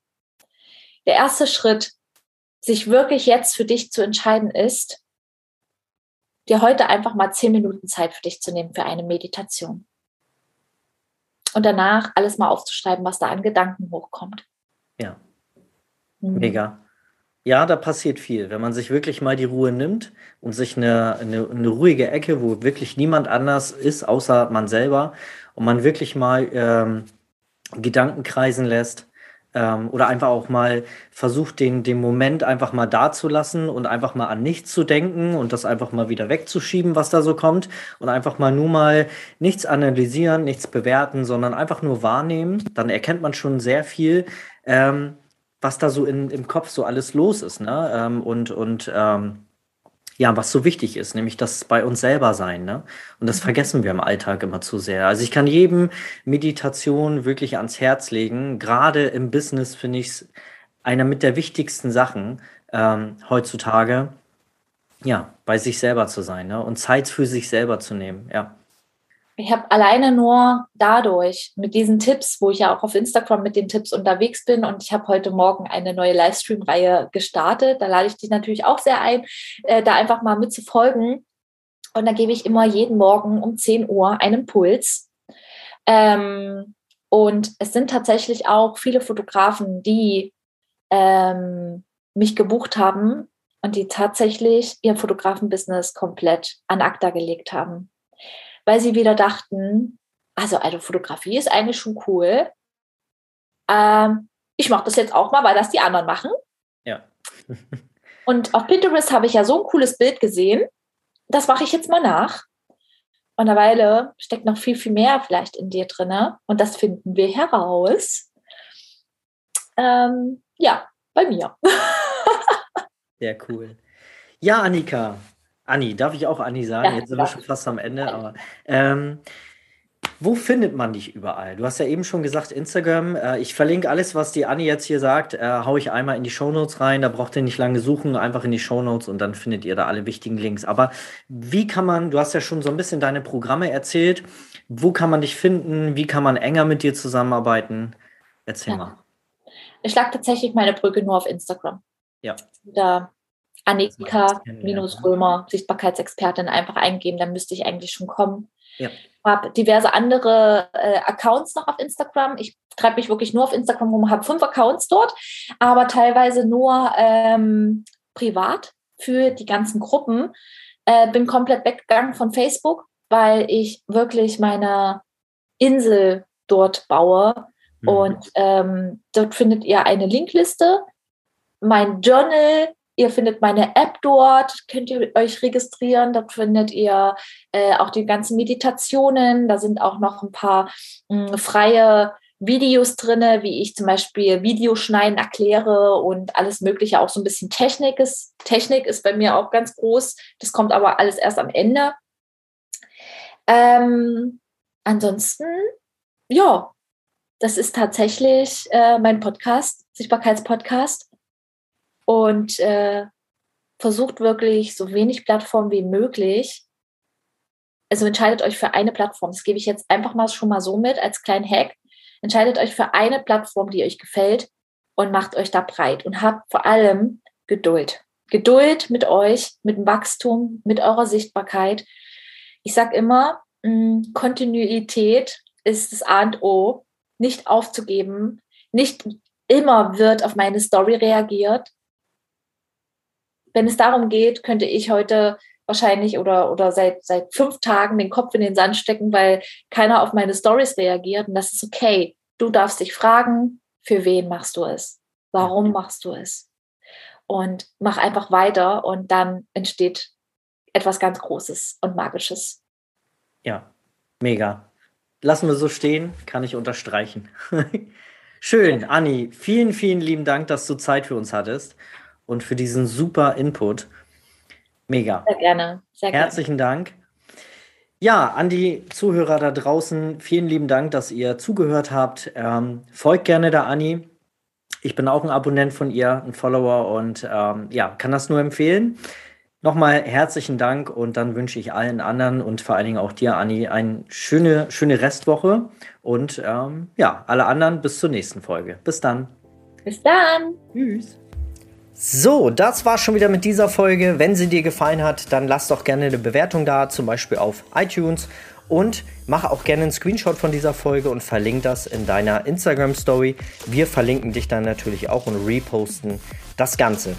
der erste Schritt, sich wirklich jetzt für dich zu entscheiden, ist, dir heute einfach mal zehn Minuten Zeit für dich zu nehmen für eine Meditation. Und danach alles mal aufzuschreiben, was da an Gedanken hochkommt. Ja. Mhm. Mega. Ja, da passiert viel. Wenn man sich wirklich mal die Ruhe nimmt und sich eine, eine, eine ruhige Ecke, wo wirklich niemand anders ist, außer man selber, und man wirklich mal ähm, Gedanken kreisen lässt ähm, oder einfach auch mal versucht, den, den Moment einfach mal dazulassen und einfach mal an nichts zu denken und das einfach mal wieder wegzuschieben, was da so kommt und einfach mal nur mal nichts analysieren, nichts bewerten, sondern einfach nur wahrnehmen, dann erkennt man schon sehr viel. Ähm, was da so in, im Kopf so alles los ist, ne? Ähm, und und ähm, ja, was so wichtig ist, nämlich das bei uns selber sein, ne? Und das mhm. vergessen wir im Alltag immer zu sehr. Also ich kann jedem Meditation wirklich ans Herz legen. Gerade im Business finde ich es einer mit der wichtigsten Sachen ähm, heutzutage, ja, bei sich selber zu sein, ne? Und Zeit für sich selber zu nehmen, ja ich habe alleine nur dadurch, mit diesen Tipps, wo ich ja auch auf Instagram mit den Tipps unterwegs bin und ich habe heute Morgen eine neue Livestream-Reihe gestartet. Da lade ich dich natürlich auch sehr ein, äh, da einfach mal mitzufolgen. Und da gebe ich immer jeden Morgen um 10 Uhr einen Puls. Ähm, und es sind tatsächlich auch viele Fotografen, die ähm, mich gebucht haben und die tatsächlich ihr Fotografenbusiness komplett an ACTA gelegt haben weil sie wieder dachten, also eine Fotografie ist eigentlich schon cool. Ähm, ich mache das jetzt auch mal, weil das die anderen machen. Ja. (laughs) Und auf Pinterest habe ich ja so ein cooles Bild gesehen. Das mache ich jetzt mal nach. Und eine Weile steckt noch viel, viel mehr vielleicht in dir drin. Und das finden wir heraus. Ähm, ja, bei mir. (laughs) Sehr cool. Ja, Annika. Anni, darf ich auch Anni sagen? Ja, Jetzt sind wir schon fast am Ende, aber ähm, wo findet man dich überall? Du hast ja eben schon gesagt, Instagram. Äh, ich verlinke alles, was die Anni jetzt hier sagt, äh, haue ich einmal in die Shownotes rein. Da braucht ihr nicht lange suchen, einfach in die Shownotes und dann findet ihr da alle wichtigen Links. Aber wie kann man, du hast ja schon so ein bisschen deine Programme erzählt, wo kann man dich finden? Wie kann man enger mit dir zusammenarbeiten? Erzähl ja. mal. Ich schlage tatsächlich meine Brücke nur auf Instagram. Ja. Da Annika minus Römer, Sichtbarkeitsexpertin einfach eingeben, dann müsste ich eigentlich schon kommen. Ja habe diverse andere äh, Accounts noch auf Instagram. Ich treibe mich wirklich nur auf Instagram rum, habe fünf Accounts dort, aber teilweise nur ähm, privat für die ganzen Gruppen. Äh, bin komplett weggegangen von Facebook, weil ich wirklich meine Insel dort baue. Mhm. Und ähm, dort findet ihr eine Linkliste, mein Journal, Ihr findet meine App dort, könnt ihr euch registrieren. Dort findet ihr äh, auch die ganzen Meditationen. Da sind auch noch ein paar mh, hm, freie Videos drin, wie ich zum Beispiel Videoschneiden erkläre und alles Mögliche, auch so ein bisschen Technik ist. Technik ist bei mir auch ganz groß. Das kommt aber alles erst am Ende. Ähm, ansonsten, ja, das ist tatsächlich äh, mein Podcast, Sichtbarkeitspodcast und äh, versucht wirklich so wenig Plattformen wie möglich. Also entscheidet euch für eine Plattform. Das gebe ich jetzt einfach mal schon mal so mit als kleinen Hack. Entscheidet euch für eine Plattform, die euch gefällt und macht euch da breit und habt vor allem Geduld. Geduld mit euch, mit dem Wachstum, mit eurer Sichtbarkeit. Ich sage immer, mh, hm, Kontinuität ist das A und O. Nicht aufzugeben. Nicht immer wird auf meine Story reagiert wenn es darum geht, könnte ich heute wahrscheinlich oder, oder seit, seit fünf Tagen den Kopf in den Sand stecken, weil keiner auf meine Stories reagiert. Und das ist okay. Du darfst dich fragen, für wen machst du es? Warum machst du es? Und mach einfach weiter und dann entsteht etwas ganz Großes und Magisches. Ja, mega. Lassen wir so stehen, kann ich unterstreichen. (laughs) Schön, Anni, vielen, vielen lieben Dank, dass du Zeit für uns hattest und für diesen super Input. Mega. Sehr gerne. Sehr Herzlichen gerne. Dank. Ja, an die Zuhörer da draußen, vielen lieben Dank, dass ihr zugehört habt. Ähm, folgt gerne der Anni. Ich bin auch ein Abonnent von ihr, ein Follower und ähm, ja, kann das nur empfehlen. Nochmal herzlichen Dank und dann wünsche ich allen anderen und vor allen Dingen auch dir, Anni, eine schöne, schöne Restwoche und ähm, ja, alle anderen bis zur nächsten Folge. Bis dann. Bis dann. Tschüss. So, das war schon wieder mit dieser Folge. Wenn sie dir gefallen hat, dann lass doch gerne eine Bewertung da, zum Beispiel auf iTunes. Und mach auch gerne einen Screenshot von dieser Folge und verlink das in deiner Instagram Story. Wir verlinken dich dann natürlich auch und reposten das Ganze.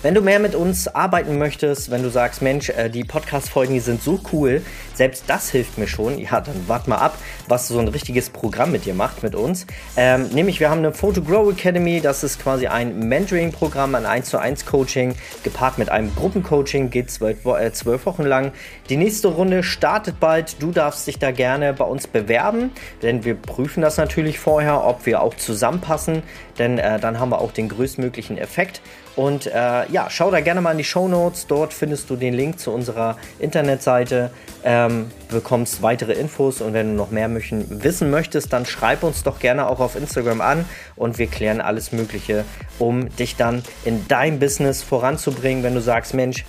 Wenn du mehr mit uns arbeiten möchtest, wenn du sagst, Mensch, äh, die Podcast-Folgen sind so cool, selbst das hilft mir schon, ja, dann wart mal ab, was so ein richtiges Programm mit dir macht, mit uns. Ähm, nämlich, wir haben eine Photo Grow Academy, das ist quasi ein Mentoring-Programm, ein 1 zu 1 Coaching, gepaart mit einem Gruppencoaching, geht zwölf, äh, zwölf Wochen lang. Die nächste Runde startet bald, du darfst dich da gerne bei uns bewerben, denn wir prüfen das natürlich vorher, ob wir auch zusammenpassen, denn äh, dann haben wir auch den größtmöglichen Effekt. Und äh, ja, schau da gerne mal in die Show Notes. Dort findest du den Link zu unserer Internetseite, ähm, bekommst weitere Infos und wenn du noch mehr möchten, wissen möchtest, dann schreib uns doch gerne auch auf Instagram an und wir klären alles Mögliche, um dich dann in dein Business voranzubringen. Wenn du sagst, Mensch,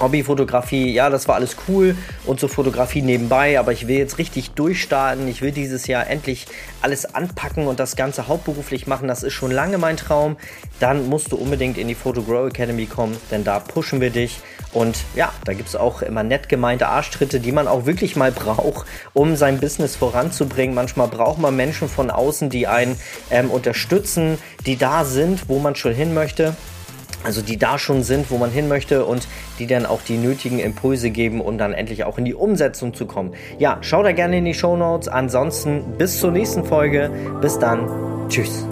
Hobbyfotografie, ja, das war alles cool und so Fotografie nebenbei, aber ich will jetzt richtig durchstarten. Ich will dieses Jahr endlich alles anpacken und das Ganze hauptberuflich machen. Das ist schon lange mein Traum. Dann musst du unbedingt in die Photo Grow Academy kommen, denn da pushen wir dich. Und ja, da gibt es auch immer nett gemeinte Arschtritte, die man auch wirklich mal braucht, um sein Business voranzubringen. Manchmal braucht man Menschen von außen, die einen ähm, unterstützen, die da sind, wo man schon hin möchte also die da schon sind, wo man hin möchte und die dann auch die nötigen Impulse geben, um dann endlich auch in die Umsetzung zu kommen. Ja, schau da gerne in die Show Notes. Ansonsten bis zur nächsten Folge. Bis dann. Tschüss.